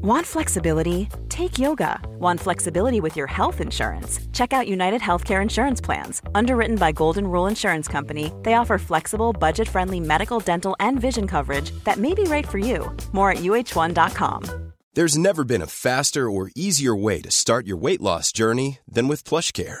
Want flexibility? Take yoga. Want flexibility with your health insurance? Check out United Healthcare Insurance Plans. Underwritten by Golden Rule Insurance Company, they offer flexible, budget friendly medical, dental, and vision coverage that may be right for you. More at uh1.com. There's never been a faster or easier way to start your weight loss journey than with PlushCare.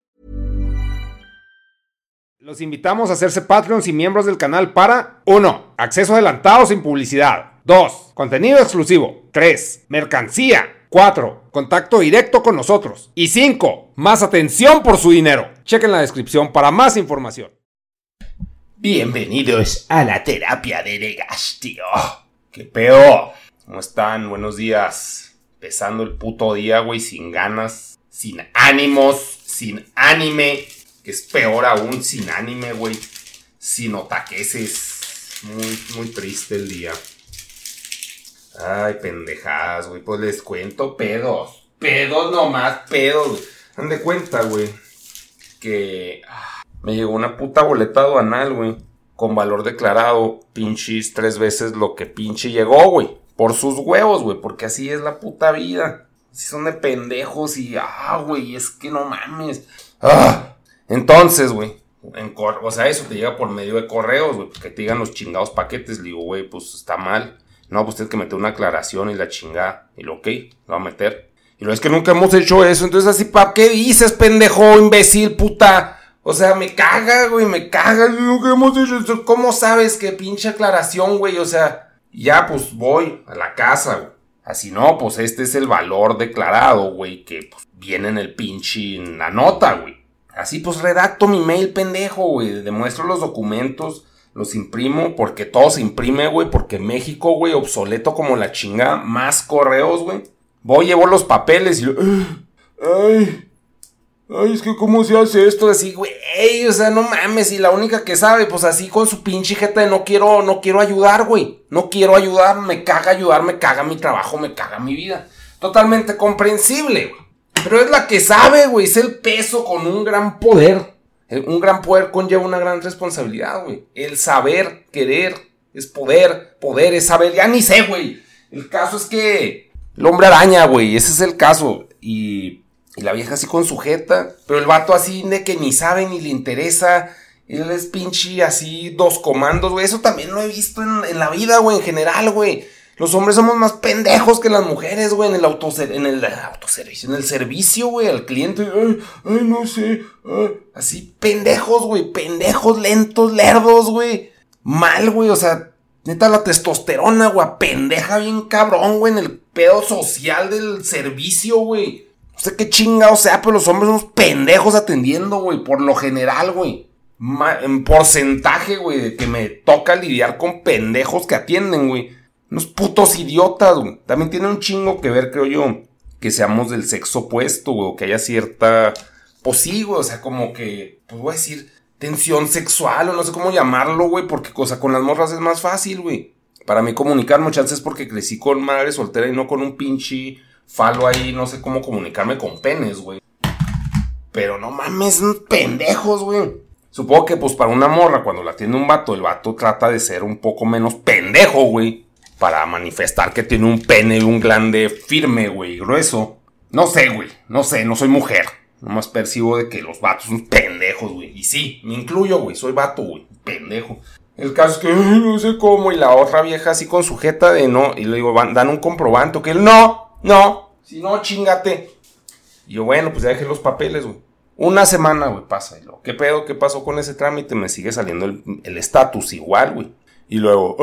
Los invitamos a hacerse Patreons y miembros del canal para 1. Acceso adelantado sin publicidad. 2. Contenido exclusivo. 3. Mercancía. 4. Contacto directo con nosotros. Y 5. Más atención por su dinero. Chequen la descripción para más información. Bienvenidos a la terapia de Negas, tío. ¿Qué pedo? ¿Cómo están? Buenos días. Empezando el puto día, güey, sin ganas, sin ánimos, sin anime, que es peor aún, sin anime, güey, sin otaqueses. Muy, muy triste el día. Ay, pendejadas, güey, pues les cuento pedos. Pedos nomás, pedos. Dan de cuenta, güey, que ah, me llegó una puta boleta aduanal, güey, con valor declarado, pinches tres veces lo que pinche llegó, güey. Por sus huevos, güey, porque así es la puta vida. Si son de pendejos y, ah, güey, es que no mames. Ah. Entonces, güey, o sea, eso te llega por medio de correos, güey, que te digan los chingados paquetes. Le digo, güey, pues está mal. No, pues tienes que meter una aclaración y la chingada. Y lo, ok, lo va a meter. Y lo es que nunca hemos hecho eso. Entonces, así, ¿para qué dices, pendejo, imbécil, puta? O sea, me caga, güey, me caga. Nunca hemos hecho eso. ¿Cómo sabes que pinche aclaración, güey? O sea, ya pues voy a la casa, güey. Así no, pues este es el valor declarado, güey, que pues, viene en el pinche en la nota, güey. Así pues redacto mi mail pendejo, güey. Demuestro los documentos, los imprimo, porque todo se imprime, güey, porque México, güey, obsoleto como la chinga, más correos, güey. Voy, llevo los papeles y... Ay, Ay, es que cómo se hace esto así, güey. O sea, no mames. Y la única que sabe, pues así con su pinche jeta de no quiero, no quiero ayudar, güey. No quiero ayudar, me caga ayudar, me caga mi trabajo, me caga mi vida. Totalmente comprensible, güey. Pero es la que sabe, güey. Es el peso con un gran poder. Un gran poder conlleva una gran responsabilidad, güey. El saber, querer, es poder. Poder es saber. Ya ni sé, güey. El caso es que el hombre araña, güey. Ese es el caso. Y y la vieja así con sujeta, pero el vato así de que ni sabe ni le interesa. Él es pinche así dos comandos, güey. Eso también lo he visto en, la vida, güey, en general, güey. Los hombres somos más pendejos que las mujeres, güey, en el, en el autoservicio, en el servicio, güey, al cliente. Ay, ay, no sé. Así, pendejos, güey, pendejos, lentos, lerdos, güey. Mal, güey, o sea, neta la testosterona, güey, pendeja bien cabrón, güey, en el pedo social del servicio, güey. No sé qué chingado sea, pero los hombres somos pendejos atendiendo, güey. Por lo general, güey. En porcentaje, güey, de que me toca lidiar con pendejos que atienden, güey. Unos putos idiotas, güey. También tiene un chingo que ver, creo yo, que seamos del sexo opuesto, güey. O que haya cierta. Pues sí, güey. O sea, como que. Pues voy a decir. Tensión sexual, o no sé cómo llamarlo, güey. Porque cosa con las morras es más fácil, güey. Para mí comunicar muchas veces porque crecí con madre soltera y no con un pinche falo ahí, no sé cómo comunicarme con penes, güey. Pero no mames, pendejos, güey. Supongo que pues para una morra, cuando la tiene un vato, el vato trata de ser un poco menos pendejo, güey. Para manifestar que tiene un pene y un glande firme, güey, grueso. No sé, güey, no sé, no soy mujer. Nomás percibo de que los vatos son pendejos, güey. Y sí, me incluyo, güey, soy vato, güey, pendejo. El caso es que no sé cómo, y la otra vieja así con sujeta de no, y le digo, dan un comprobante, que él no, no, si no, chingate. Y yo, bueno, pues ya dejé los papeles, güey. Una semana, güey, pasa. Y luego, ¿qué pedo? ¿Qué pasó con ese trámite? Me sigue saliendo el estatus igual, güey. Y luego,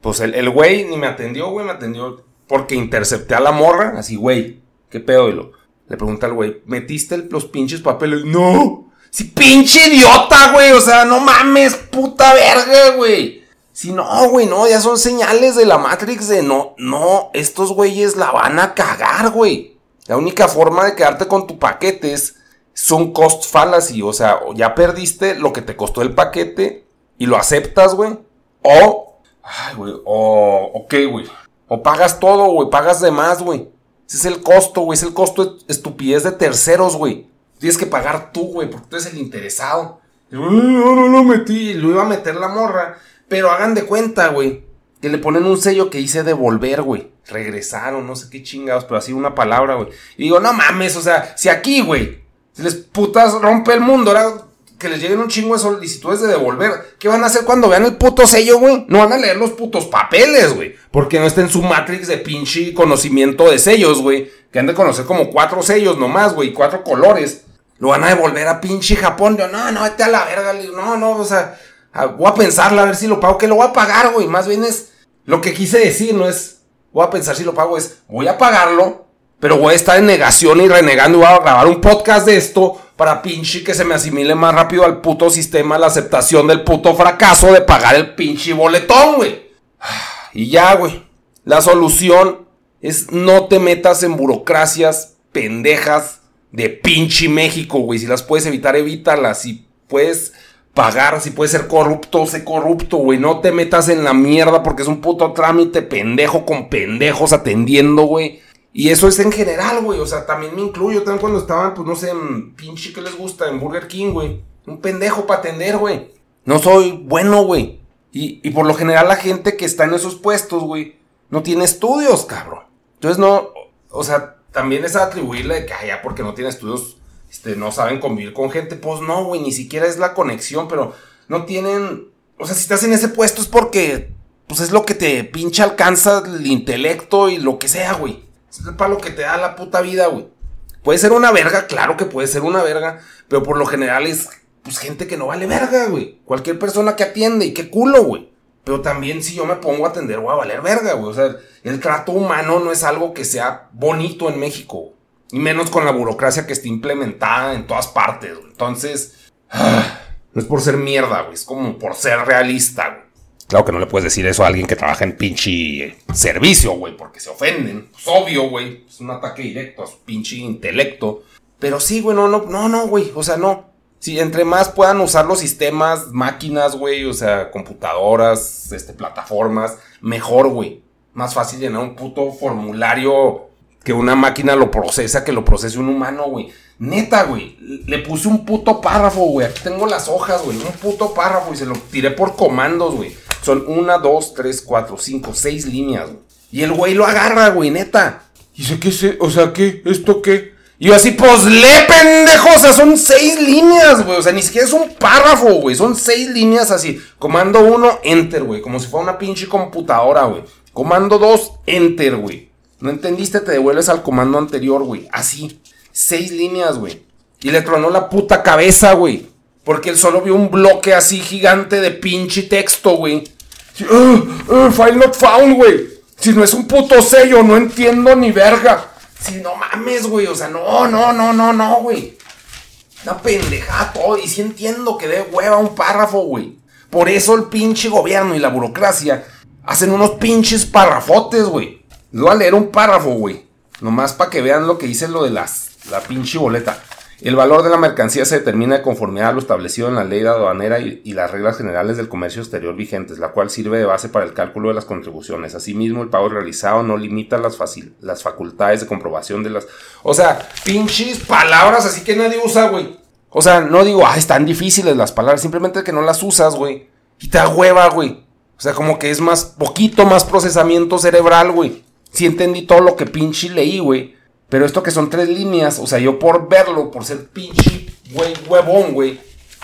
pues el, el güey ni me atendió, güey, me atendió porque intercepté a la morra. Así, güey, ¿qué pedo? Y lo, le pregunta al güey, ¿metiste los pinches papeles? No. Si pinche idiota, güey. O sea, no mames, puta verga, güey. Si no, güey, no, ya son señales de la Matrix de no, no, estos güeyes la van a cagar, güey. La única forma de quedarte con tu paquete es, son cost fallacy, o sea, ya perdiste lo que te costó el paquete y lo aceptas, güey. O, ay, güey, o, ok, güey. O pagas todo, güey, pagas de más, güey. Ese es el costo, güey, es el costo de estupidez de terceros, güey. Tienes que pagar tú, güey, porque tú eres el interesado. no, no lo metí, lo iba a meter la morra. Pero hagan de cuenta, güey, que le ponen un sello que dice devolver, güey. Regresaron, no sé qué chingados, pero así una palabra, güey. Y digo, no mames, o sea, si aquí, güey, si les putas rompe el mundo, ahora que les lleguen un chingo de solicitudes de devolver. ¿Qué van a hacer cuando vean el puto sello, güey? No van a leer los putos papeles, güey. Porque no está en su matrix de pinche conocimiento de sellos, güey. Que han de conocer como cuatro sellos nomás, güey, cuatro colores. Lo van a devolver a pinche Japón. Yo, no, no, vete a la verga. no, no, o sea, voy a pensarla a ver si lo pago. Que lo voy a pagar, güey. Más bien es lo que quise decir, no es voy a pensar si lo pago, es voy a pagarlo, pero voy a estar en negación y renegando y voy a grabar un podcast de esto para pinche que se me asimile más rápido al puto sistema la aceptación del puto fracaso de pagar el pinche boletón, güey. Y ya, güey. La solución es no te metas en burocracias pendejas de pinche México, güey. Si las puedes evitar, evítalas. Si puedes pagar, si puedes ser corrupto, sé corrupto, güey. No te metas en la mierda porque es un puto trámite pendejo con pendejos atendiendo, güey. Y eso es en general, güey. O sea, también me incluyo. También cuando estaban, pues no sé, en pinche que les gusta, en Burger King, güey. Un pendejo para atender, güey. No soy bueno, güey. Y, y por lo general la gente que está en esos puestos, güey, no tiene estudios, cabrón. Entonces no, o sea, también es atribuirle que, ya porque no tiene estudios, este, no saben convivir con gente. Pues no, güey, ni siquiera es la conexión, pero no tienen, o sea, si estás en ese puesto es porque, pues es lo que te pinche alcanza el intelecto y lo que sea, güey. Es el palo que te da la puta vida, güey. Puede ser una verga, claro que puede ser una verga, pero por lo general es, pues, gente que no vale verga, güey. Cualquier persona que atiende y qué culo, güey. Pero también si yo me pongo a atender, voy a valer verga, güey. O sea, el trato humano no es algo que sea bonito en México. Y menos con la burocracia que está implementada en todas partes, güey. Entonces, no es por ser mierda, güey. Es como por ser realista, güey. Claro que no le puedes decir eso a alguien que trabaja en pinche servicio, güey, porque se ofenden. Es obvio, güey. Es un ataque directo a su pinche intelecto. Pero sí, güey, no, no, no, güey. O sea, no. Si entre más puedan usar los sistemas, máquinas, güey, o sea, computadoras, este, plataformas, mejor, güey. Más fácil llenar un puto formulario que una máquina lo procesa, que lo procese un humano, güey. Neta, güey. Le puse un puto párrafo, güey. Aquí tengo las hojas, güey. Un puto párrafo y se lo tiré por comandos, güey. Son una, dos, tres, cuatro, cinco, seis líneas, güey. Y el güey lo agarra, güey, neta. Y dice, ¿qué sé? O sea, ¿qué? ¿Esto qué? Y yo así, pues le pendejo, o sea, son seis líneas, güey. O sea, ni siquiera es un párrafo, güey. Son seis líneas así. Comando uno, enter, güey. Como si fuera una pinche computadora, güey. Comando dos, enter, güey. No entendiste, te devuelves al comando anterior, güey. Así. Seis líneas, güey. Y le tronó la puta cabeza, güey. Porque él solo vio un bloque así gigante de pinche texto, güey. Uh, uh, file not found, güey. Si no es un puto sello, no entiendo ni verga. Si no mames, güey. O sea, no, no, no, no, no, güey. Una pendejada todo. Y sí entiendo que de hueva un párrafo, güey. Por eso el pinche gobierno y la burocracia hacen unos pinches párrafotes, güey. Les voy a leer un párrafo, güey. Nomás para que vean lo que dice lo de las, la pinche boleta. El valor de la mercancía se determina de conformidad a lo establecido en la ley aduanera y, las reglas generales del comercio exterior vigentes, la cual sirve de base para el cálculo de las contribuciones. Asimismo, el pago realizado no limita las, facultades de comprobación de las... O sea, pinches palabras así que nadie usa, güey. O sea, no digo, ah, están difíciles las palabras, simplemente que no las usas, güey. Y te da hueva, güey. O sea, como que es más, poquito más procesamiento cerebral, güey. Sí entendí todo lo que pinche leí, güey. Pero esto que son tres líneas, o sea, yo por verlo, por ser pinche, güey, huevón, güey,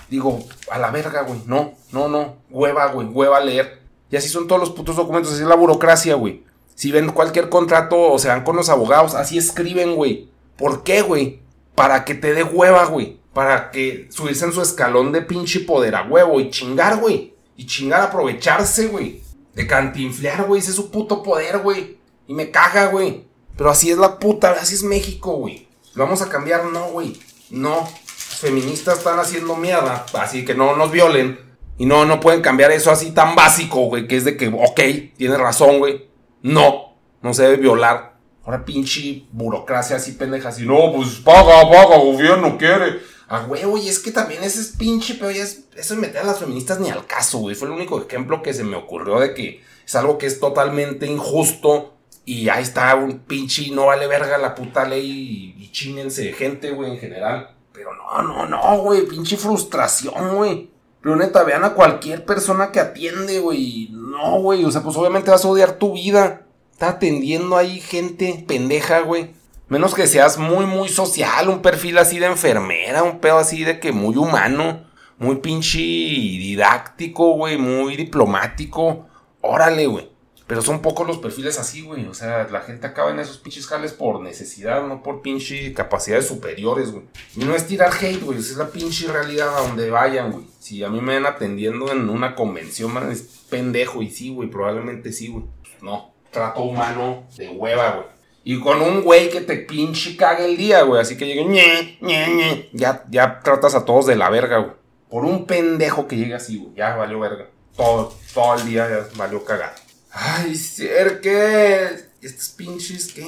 digo, a la verga, güey, no, no, no, hueva, güey, hueva leer. Y así son todos los putos documentos, así es la burocracia, güey. Si ven cualquier contrato o se van con los abogados, así escriben, güey. ¿Por qué, güey? Para que te dé hueva, güey. para que subirse en su escalón de pinche poder a huevo y chingar, güey. Y chingar, aprovecharse, güey. De cantinflear, güey. Ese es su puto poder, güey. Y me caga, güey. Pero así es la puta, así es México, güey. ¿Lo vamos a cambiar? No, güey. No. Los feministas están haciendo mierda. Así que no nos violen. Y no, no pueden cambiar eso así tan básico, güey. Que es de que, ok, tienes razón, güey. No. No se debe violar. Ahora pinche burocracia así pendeja. Así, no, pues paga, paga, gobierno quiere. Ah, güey, y es que también ese es pinche, pero ya es, eso es meter a las feministas ni al caso, güey. Fue el único ejemplo que se me ocurrió de que es algo que es totalmente injusto y ahí está un pinche, no vale verga la puta ley y, y gente, güey, en general. Pero no, no, no, güey, pinche frustración, güey. Pero neta, vean a cualquier persona que atiende, güey. No, güey, o sea, pues obviamente vas a odiar tu vida. Está atendiendo ahí gente pendeja, güey. Menos que seas muy, muy social, un perfil así de enfermera, un pedo así de que muy humano, muy pinche didáctico, güey, muy diplomático. Órale, güey. Pero son pocos los perfiles así, güey. O sea, la gente acaba en esos pinches jales por necesidad, no por pinche capacidades superiores, güey. Y no es tirar hate, güey. Es la pinche realidad a donde vayan, güey. Si a mí me ven atendiendo en una convención, man, es pendejo. Y sí, güey, probablemente sí, güey. No. Trato humano de hueva, güey. Y con un güey que te pinche cague el día, güey. Así que llegue, ñe, ñe, ñe. Ya, ya tratas a todos de la verga, güey. Por un pendejo que llega así, güey. Ya valió verga. Todo, todo el día ya valió cagar. Ay, ser que. Estos pinches que.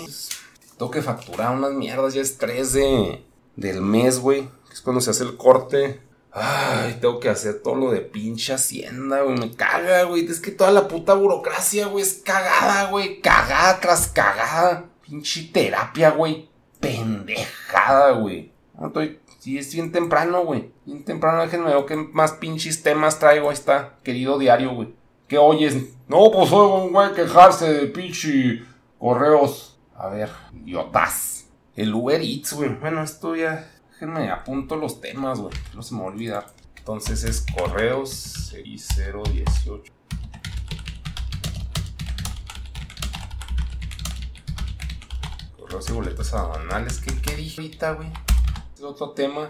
Tengo que facturar unas mierdas. Ya es 3 de, del mes, güey. Es cuando se hace el corte. Ay, tengo que hacer todo lo de pinche hacienda, güey. Me caga, güey. Es que toda la puta burocracia, güey, es cagada, güey. Cagada tras cagada. Pinche terapia, güey. Pendejada, güey. No estoy. Sí, es bien temprano, güey. Bien temprano, déjenme ver qué más pinches temas traigo. Ahí está, querido diario, güey. ¿Qué oyes? No, pues oigo un güey quejarse de pinche correos. A ver, idiotas. El Uber Eats, güey. Bueno, esto ya. Déjenme apunto los temas, güey. No se me va a olvidar. Entonces es correos 6018. Correos y boletas aduanales. ¿Qué, qué dije ahorita, güey? Es otro tema.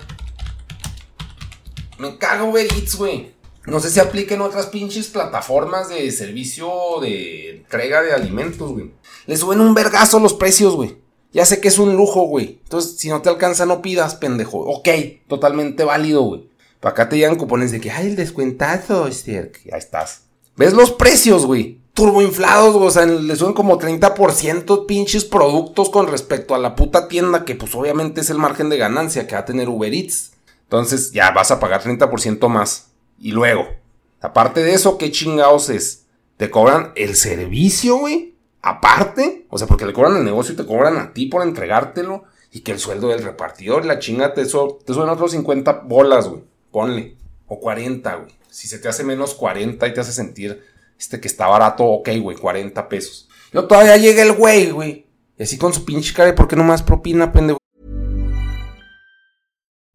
Me cago Uber Eats, güey. No sé si apliquen otras pinches plataformas de servicio de entrega de alimentos, güey. Le suben un vergazo los precios, güey. Ya sé que es un lujo, güey. Entonces, si no te alcanza, no pidas, pendejo. Ok, totalmente válido, güey. Para acá te llegan cupones de que, ay, el descuentazo, este, ya estás. ¿Ves los precios, güey? Turboinflados, güey. O sea, le suben como 30% pinches productos con respecto a la puta tienda, que pues obviamente es el margen de ganancia que va a tener Uber Eats. Entonces, ya vas a pagar 30% más. Y luego, aparte de eso, ¿qué chingados es? ¿Te cobran el servicio, güey? Aparte, o sea, porque le cobran el negocio y te cobran a ti por entregártelo. Y que el sueldo del repartidor, la chinga, te, te suben otros 50 bolas, güey. Ponle. O 40, güey. Si se te hace menos 40 y te hace sentir este que está barato, ok, güey, 40 pesos. Yo todavía llega el güey, güey. Y así con su pinche cara, ¿por qué no más propina, pendejo?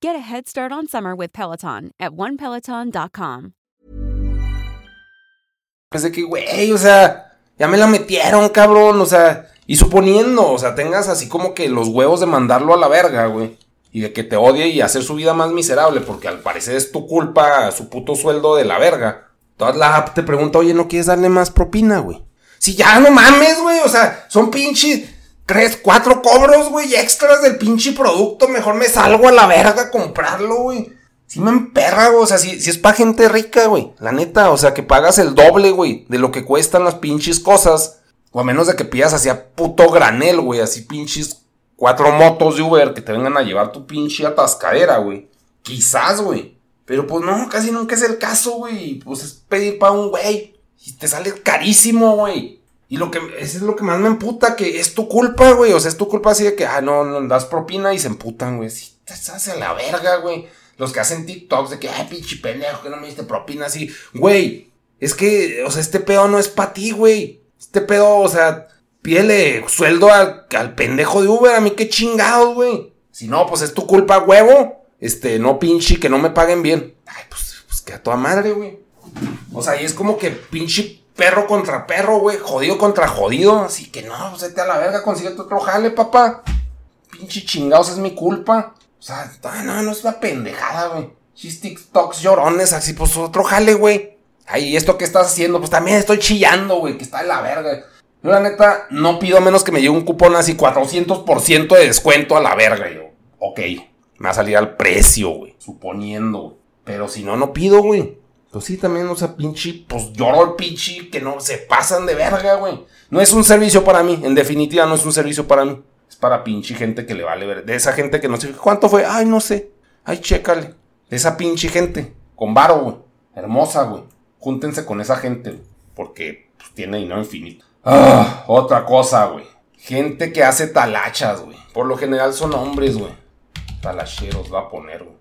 Get a head start on summer with Peloton at onepeloton.com. Parece que, güey, o sea, ya me la metieron, cabrón, o sea, y suponiendo, o sea, tengas así como que los huevos de mandarlo a la verga, güey, y de que te odie y hacer su vida más miserable, porque al parecer es tu culpa su puto sueldo de la verga. Toda la app te pregunta, oye, ¿no quieres darle más propina, güey? Si ya no mames, güey, o sea, son pinches tres, cuatro cobros, güey, extras del pinche producto. Mejor me salgo a la verga a comprarlo, güey. Si me emperra, güey. O sea, si, si es para gente rica, güey. La neta, o sea, que pagas el doble, güey, de lo que cuestan las pinches cosas. O a menos de que pidas así a puto granel, güey. Así pinches cuatro motos de Uber que te vengan a llevar tu pinche atascadera, güey. Quizás, güey. Pero pues no, casi nunca es el caso, güey. Pues es pedir para un güey. Y te sale carísimo, güey. Y lo que, eso es lo que más me emputa, que es tu culpa, güey. O sea, es tu culpa así de que, ah, no, no das propina y se emputan, güey. Si te hace la verga, güey. Los que hacen TikToks de que, ay, pinche pendejo, que no me diste propina así. Güey, es que, o sea, este pedo no es para ti, güey. Este pedo, o sea, pídele sueldo al, al pendejo de Uber. A mí qué chingados, güey. Si no, pues es tu culpa, huevo. Este, no pinche, que no me paguen bien. Ay, pues, pues que a toda madre, güey. O sea, y es como que pinche perro contra perro, güey. Jodido contra jodido. Así que no, vete a la verga, consigue otro jale, papá. Pinche chingados, es mi culpa. O sea, no, no es una pendejada, güey. Chis TikToks llorones, así, pues otro jale, güey. Ay, esto que estás haciendo? Pues también estoy chillando, güey, que está de la verga. Yo, la neta, no pido menos que me llegue un cupón así 400% de descuento a la verga. Yo, ok, me va a salir al precio, güey. Suponiendo, güey. Pero si no, no pido, güey. Pues sí, también, o sea, pinche, pues lloro el pinche que no se pasan de verga, güey. No es un servicio para mí, en definitiva no es un servicio para mí. Es para pinche gente que le vale ver. De esa gente que no sé cuánto fue. Ay, no sé. Ay, chécale. De esa pinche gente. Con varo, güey. Hermosa, güey. Júntense con esa gente, Porque pues, tiene dinero infinito. Ah, otra cosa, güey. Gente que hace talachas, güey. Por lo general son hombres, güey. Talacheros va a poner, güey.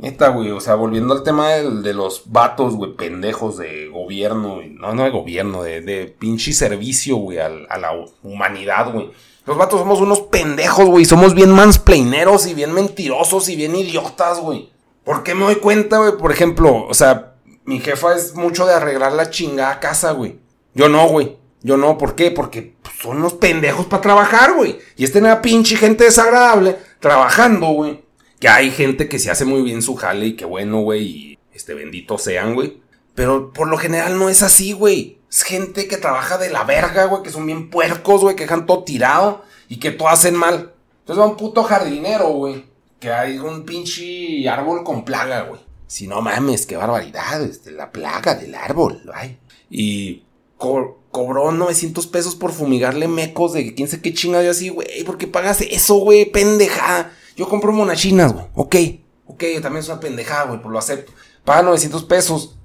Neta, güey, o sea, volviendo al tema de, los vatos, güey, pendejos de gobierno, no, no de gobierno, de, de pinche servicio, güey, a, a la humanidad, güey. Los vatos somos unos pendejos, güey. Somos bien mansplaineros y bien mentirosos y bien idiotas, güey. ¿Por qué me doy cuenta, güey? Por ejemplo, o sea, mi jefa es mucho de arreglar la chingada casa, güey. Yo no, güey. Yo no, ¿por qué? Porque pues, son unos pendejos para trabajar, güey. Y es tener a pinche gente desagradable trabajando, güey. Que hay gente que se hace muy bien su jale y que bueno, güey. Y este bendito sean, güey. Pero por lo general no es así, güey. Es gente que trabaja de la verga, güey, que son bien puercos, güey, que dejan todo tirado y que todo hacen mal. Entonces va un puto jardinero, güey, que hay un pinche árbol con plaga, güey. Si no mames, qué barbaridad, este, la plaga del árbol, ay. Y cobró 900 pesos por fumigarle mecos de quién sé qué chingada yo así, güey, ¿por qué pagas eso, güey? Pendeja. Yo compro monachinas, güey, ok, ok, yo también soy una pendejada, güey, por lo acepto. Paga 900 pesos.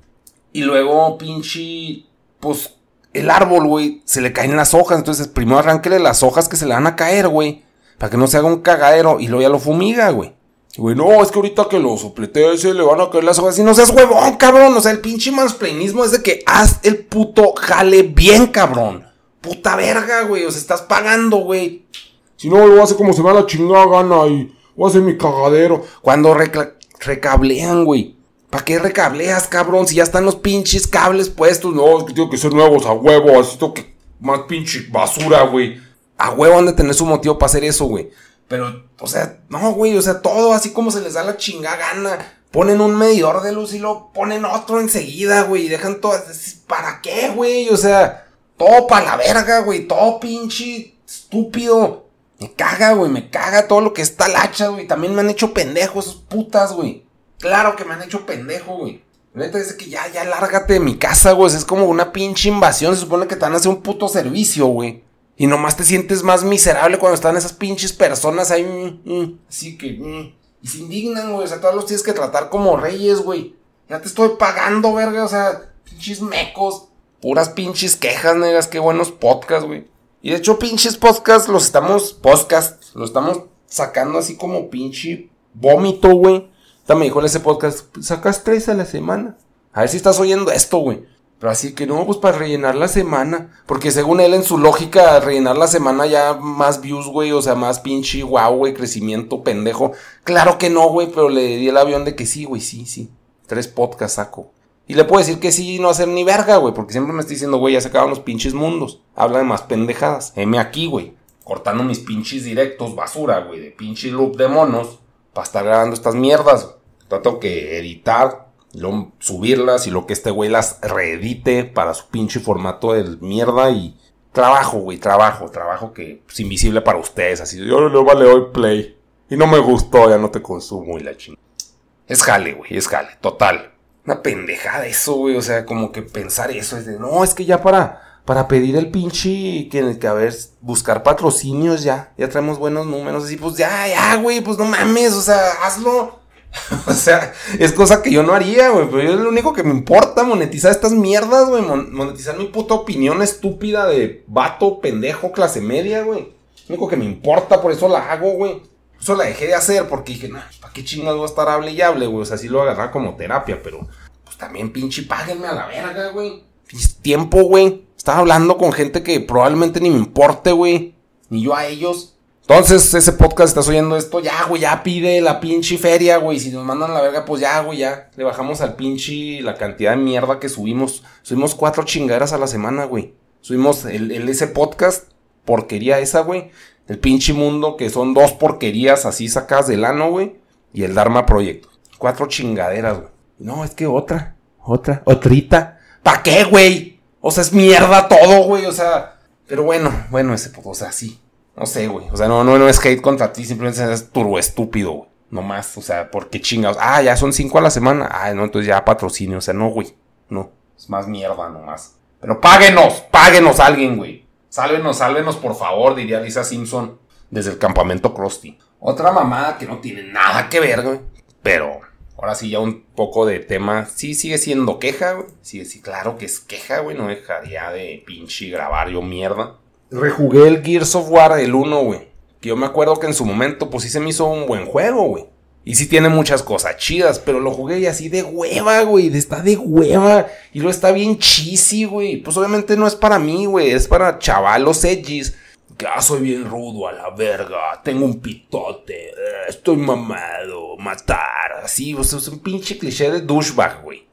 Y luego, pinche pues el árbol, güey, se le caen las hojas. Entonces, primero arránquele las hojas que se le van a caer, güey. Para que no se haga un cagadero y luego ya lo fumiga, güey. Güey, no, es que ahorita que lo soplete se le van a caer las hojas. Y no seas huevón, cabrón. O sea, el pinche mansplainismo es de que haz el puto jale bien, cabrón. Puta verga, güey. O sea, estás pagando, güey. Si no, lo hace como se va la chingada gana y voy a hacer mi cagadero. Cuando recablean, güey. ¿Para qué recableas, cabrón? Si ya están los pinches cables puestos. No, es que tengo que ser nuevos a huevo. Así tengo que. Más pinche basura, güey. A huevo han de tener su motivo para hacer eso, güey. Pero, o sea, no, güey. O sea, todo así como se les da la chingada gana. Ponen un medidor de luz y lo ponen otro enseguida, güey. Y dejan todo. ¿Para qué, güey? O sea, todo para la verga, güey. Todo pinche estúpido. Me caga, güey. Me caga todo lo que está lacha, güey. También me han hecho pendejos esos putas, güey. Claro que me han hecho pendejo, güey. Neta, dice que ya, ya lárgate de mi casa, güey. Es como una pinche invasión. Se supone que te van a hacer un puto servicio, güey. Y nomás te sientes más miserable cuando están esas pinches personas ahí. Mm, mm, así que. Mm, y se indignan, güey. O sea, todos los tienes que tratar como reyes, güey. Ya te estoy pagando, verga. O sea, pinches mecos. Puras pinches quejas, negas. Qué buenos podcasts, güey. Y de hecho, pinches podcasts los estamos. Podcast. Los estamos sacando así como pinche vómito, güey me dijo en ese podcast, sacas tres a la semana. A ver si estás oyendo esto, güey. Pero así que no, pues para rellenar la semana. Porque según él, en su lógica, rellenar la semana ya más views, güey. O sea, más pinche wow, güey, crecimiento pendejo. Claro que no, güey, pero le di el avión de que sí, güey, sí, sí. Tres podcasts saco. Y le puedo decir que sí no hacer ni verga, güey. Porque siempre me está diciendo, güey, ya se acaban los pinches mundos. Habla de más pendejadas. M aquí, güey. Cortando mis pinches directos, basura, güey. De pinche loop de monos para estar grabando estas mierdas. Trato que editar, luego subirlas y lo que este güey las reedite para su pinche formato de mierda y trabajo, güey, trabajo, trabajo que es invisible para ustedes. Así, yo le vale hoy play y no me gustó, ya no te consumo y la chingada. Es jale, güey, es jale, total. Una pendejada eso, güey, o sea, como que pensar eso es de, no, es que ya para para pedir el pinche, que, que a ver, buscar patrocinios ya, ya traemos buenos números, así, pues ya, ya, güey, pues no mames, o sea, hazlo. o sea, es cosa que yo no haría, güey, pero es lo único que me importa, monetizar estas mierdas, güey, monetizar mi puta opinión estúpida de vato, pendejo, clase media, güey. Lo único que me importa, por eso la hago, güey. Eso la dejé de hacer porque dije, no, ¿para qué chingados voy a estar hable y hable, güey? O sea, sí lo agarrar como terapia, pero pues también pinche páguenme a la verga, güey. Tiempo, güey. Estaba hablando con gente que probablemente ni me importe, güey. Ni yo a ellos. Entonces, ese podcast, estás oyendo esto, ya, güey, ya pide la pinche feria, güey. Si nos mandan la verga, pues ya, güey, ya. Le bajamos al pinche la cantidad de mierda que subimos. Subimos cuatro chingaderas a la semana, güey. Subimos el, ese podcast, porquería esa, güey. El pinche mundo, que son dos porquerías así sacadas del ano, güey. Y el Dharma Project. Cuatro chingaderas, güey. No, es que otra, otra, otrita. ¿Para qué, güey? O sea, es mierda todo, güey. O sea, pero bueno, bueno, ese, o sea, sí. No sé, güey. O sea, no, no, no es hate contra ti, simplemente es turbo estúpido, güey. No más, o sea, ¿por qué chingados? Ah, ya son cinco a la semana. Ah, no, entonces ya patrocinio. O sea, no, güey. No. Es más mierda nomás. Pero páguenos, páguenos a alguien, güey. Sálvenos, sálvenos, por favor, diría Lisa Simpson desde el campamento Krusty. Otra mamada que no tiene nada que ver, güey. Pero Ahora sí, ya un poco de tema. Sí, sigue siendo queja, güey. Sí, sí, claro que es queja, güey. No dejaría de pinche grabar yo mierda. Rejugué el Gears of War, el 1, güey. Que yo me acuerdo que en su momento, pues sí se me hizo un buen juego, güey. Y sí tiene muchas cosas chidas, pero lo jugué así de hueva, güey. Está de hueva. Y lo está bien cheesy, güey. Pues obviamente no es para mí, güey. Es para chavalos edgys que ah, soy bien rudo a la verga, tengo un pitote, eh, estoy mamado, matar, así, o sea, es un pinche cliché de douchebag, güey.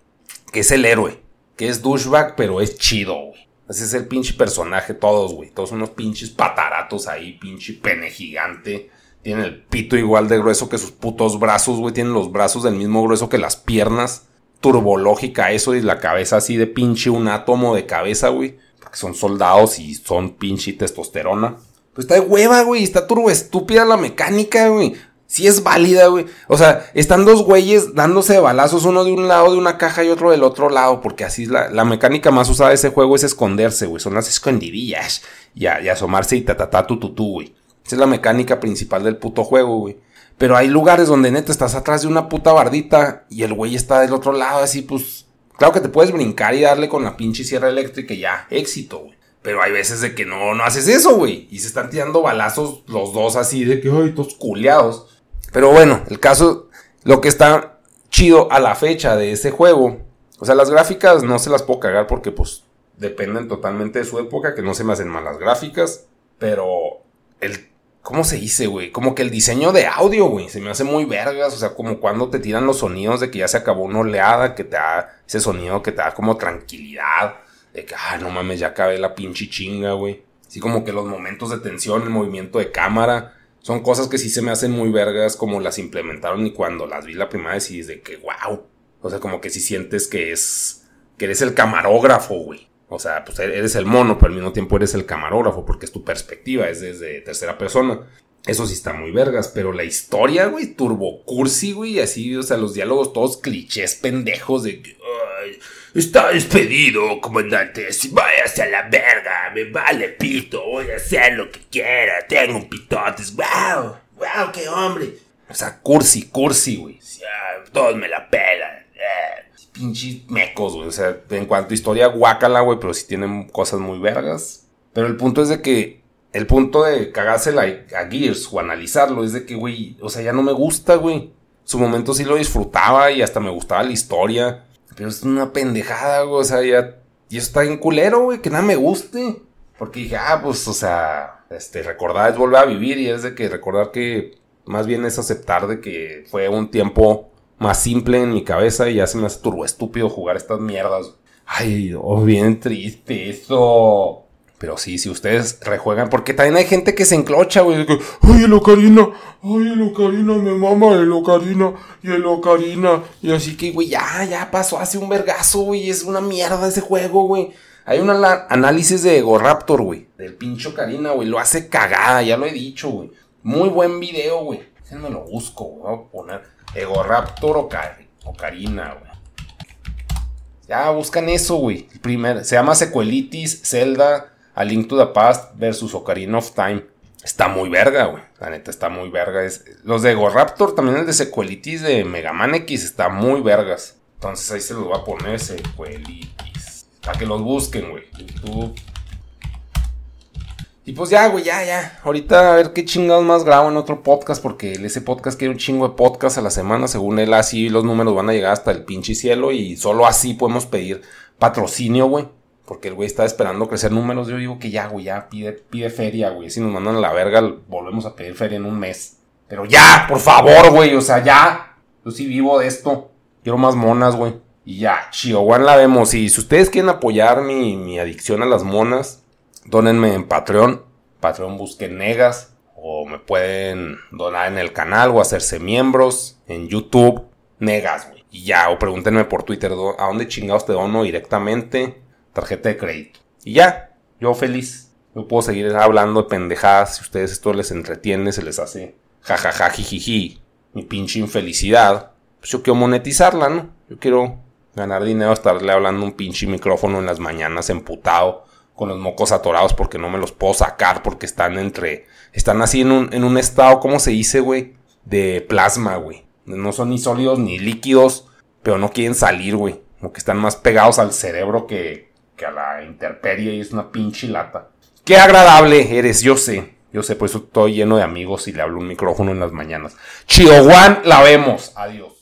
Que es el héroe, que es douchebag, pero es chido, güey. Ese es el pinche personaje, todos, güey. Todos unos pinches pataratos ahí, pinche pene gigante. Tienen el pito igual de grueso que sus putos brazos, güey. Tienen los brazos del mismo grueso que las piernas. Turbológica eso y la cabeza así de pinche un átomo de cabeza, güey que son soldados y son pinche testosterona. Pues está de hueva, güey. Está turbo estúpida la mecánica, güey. Sí es válida, güey. O sea, están dos güeyes dándose balazos, uno de un lado de una caja y otro del otro lado, porque así es la, la mecánica más usada de ese juego es esconderse, güey. Son las escondidillas. Y, y asomarse y tatatá tu güey. Esa es la mecánica principal del puto juego, güey. Pero hay lugares donde neta estás atrás de una puta bardita y el güey está del otro lado, así pues Claro que te puedes brincar y darle con la pinche sierra eléctrica y ya, éxito, güey. Pero hay veces de que no, no haces eso, güey. Y se están tirando balazos los dos así de que, ay, todos culeados. Pero bueno, el caso, lo que está chido a la fecha de ese juego. O sea, las gráficas no se las puedo cagar porque pues dependen totalmente de su época, que no se me hacen malas gráficas. Pero el ¿Cómo se dice, güey? Como que el diseño de audio, güey, se me hace muy vergas. O sea, como cuando te tiran los sonidos de que ya se acabó una oleada, que te da ese sonido que te da como tranquilidad. De que, ah, no mames, ya acabé la pinche chinga, güey. Así como que los momentos de tensión, el movimiento de cámara, son cosas que sí se me hacen muy vergas como las implementaron y cuando las vi la primera vez y de que, wow. O sea, como que si sientes que es, que eres el camarógrafo, güey. O sea, pues eres el mono, pero al mismo tiempo eres el camarógrafo, porque es tu perspectiva, es desde tercera persona. Eso sí está muy vergas, pero la historia, güey, turbo cursi, güey, así, o sea, los diálogos todos clichés pendejos de ay, está despedido, comandante, si a la verga, me vale pito, voy a hacer lo que quiera, tengo un pitote, wow, wow, qué hombre. O sea, cursi, cursi, güey, todos me la pelan. Pinches mecos, güey. O sea, en cuanto a historia, guácala, güey, pero sí tienen cosas muy vergas. Pero el punto es de que. El punto de cagársela a Gears o analizarlo es de que, güey, o sea, ya no me gusta, güey. Su momento sí lo disfrutaba y hasta me gustaba la historia. Pero es una pendejada, güey. O sea, ya. Y eso está en culero, güey, que nada me guste. Porque dije, ah, pues, o sea, este, recordar es volver a vivir y es de que recordar que más bien es aceptar de que fue un tiempo más simple en mi cabeza y ya se me hace estúpido jugar estas mierdas. Ay, oh, bien triste eso. Pero sí, si ustedes rejuegan, porque también hay gente que se enclocha, güey. ay, el Ocarina, ay, el Ocarina, me mama el Ocarina, y el Ocarina. Y así que, güey, ya, ya pasó hace un vergazo, güey. Es una mierda ese juego, güey. Hay un análisis de Ego Raptor, güey. Del pincho Ocarina, güey. Lo hace cagada, ya lo he dicho, güey. Muy buen video, güey. me lo busco, güey. Voy a poner. Ego Raptor o, Karina, güey. Ya buscan eso, güey. Primer, se llama Sequelitis Zelda A Link to the Past versus Ocarina of Time. Está muy verga, güey. La neta está muy verga. Es, los de Goraptor, también el de Sequelitis de Mega Man X, está muy vergas. Entonces ahí se los voy a poner Sequelitis. Para que los busquen, güey. YouTube. Y pues ya, güey, ya, ya. Ahorita a ver qué chingados más grabo en otro podcast. Porque ese podcast quiere un chingo de podcast a la semana. Según él, así los números van a llegar hasta el pinche cielo. Y solo así podemos pedir patrocinio, güey. Porque el güey está esperando crecer números. Yo digo que ya, güey, ya pide, pide feria, güey. Si nos mandan a la verga, volvemos a pedir feria en un mes. Pero ya, por favor, güey. O sea, ya. Yo sí vivo de esto. Quiero más monas, güey. Y ya, Chihuahua la vemos. Y si ustedes quieren apoyar mi, mi adicción a las monas Dónenme en Patreon. Patreon busquen negas. O me pueden donar en el canal o hacerse miembros. En YouTube. Negas, güey. Y ya, o pregúntenme por Twitter a dónde chingados te dono directamente. Tarjeta de crédito. Y ya, yo feliz. Yo puedo seguir hablando de pendejadas. Si ustedes esto les entretiene, se les hace jajaja, jijiji. Mi pinche infelicidad. Pues yo quiero monetizarla, ¿no? Yo quiero ganar dinero, estarle hablando un pinche micrófono en las mañanas emputado con los mocos atorados porque no me los puedo sacar porque están entre... Están así en un, en un estado, ¿cómo se dice, güey? De plasma, güey. No son ni sólidos ni líquidos, pero no quieren salir, güey. Como que están más pegados al cerebro que, que a la intemperie y es una pinche lata. Qué agradable eres, yo sé. Yo sé, por eso estoy lleno de amigos y le hablo un micrófono en las mañanas. Chihuahua, la vemos. Adiós.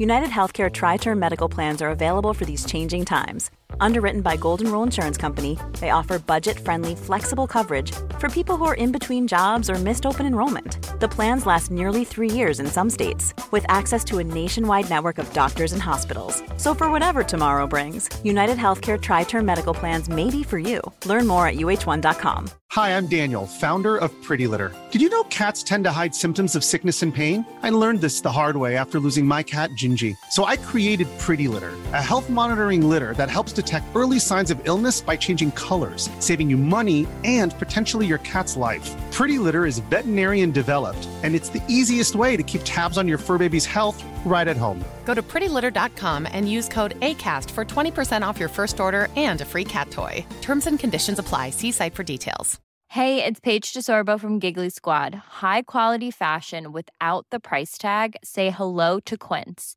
United Healthcare Tri Term Medical Plans are available for these changing times. Underwritten by Golden Rule Insurance Company, they offer budget friendly, flexible coverage for people who are in between jobs or missed open enrollment. The plans last nearly three years in some states, with access to a nationwide network of doctors and hospitals. So, for whatever tomorrow brings, United Healthcare Tri Term Medical Plans may be for you. Learn more at uh1.com. Hi, I'm Daniel, founder of Pretty Litter. Did you know cats tend to hide symptoms of sickness and pain? I learned this the hard way after losing my cat, Gingy. So I created Pretty Litter, a health monitoring litter that helps detect early signs of illness by changing colors, saving you money and potentially your cat's life. Pretty Litter is veterinarian developed, and it's the easiest way to keep tabs on your fur baby's health right at home. Go to prettylitter.com and use code ACAST for 20% off your first order and a free cat toy. Terms and conditions apply. See site for details. Hey, it's Paige DeSorbo from Giggly Squad. High quality fashion without the price tag? Say hello to Quince.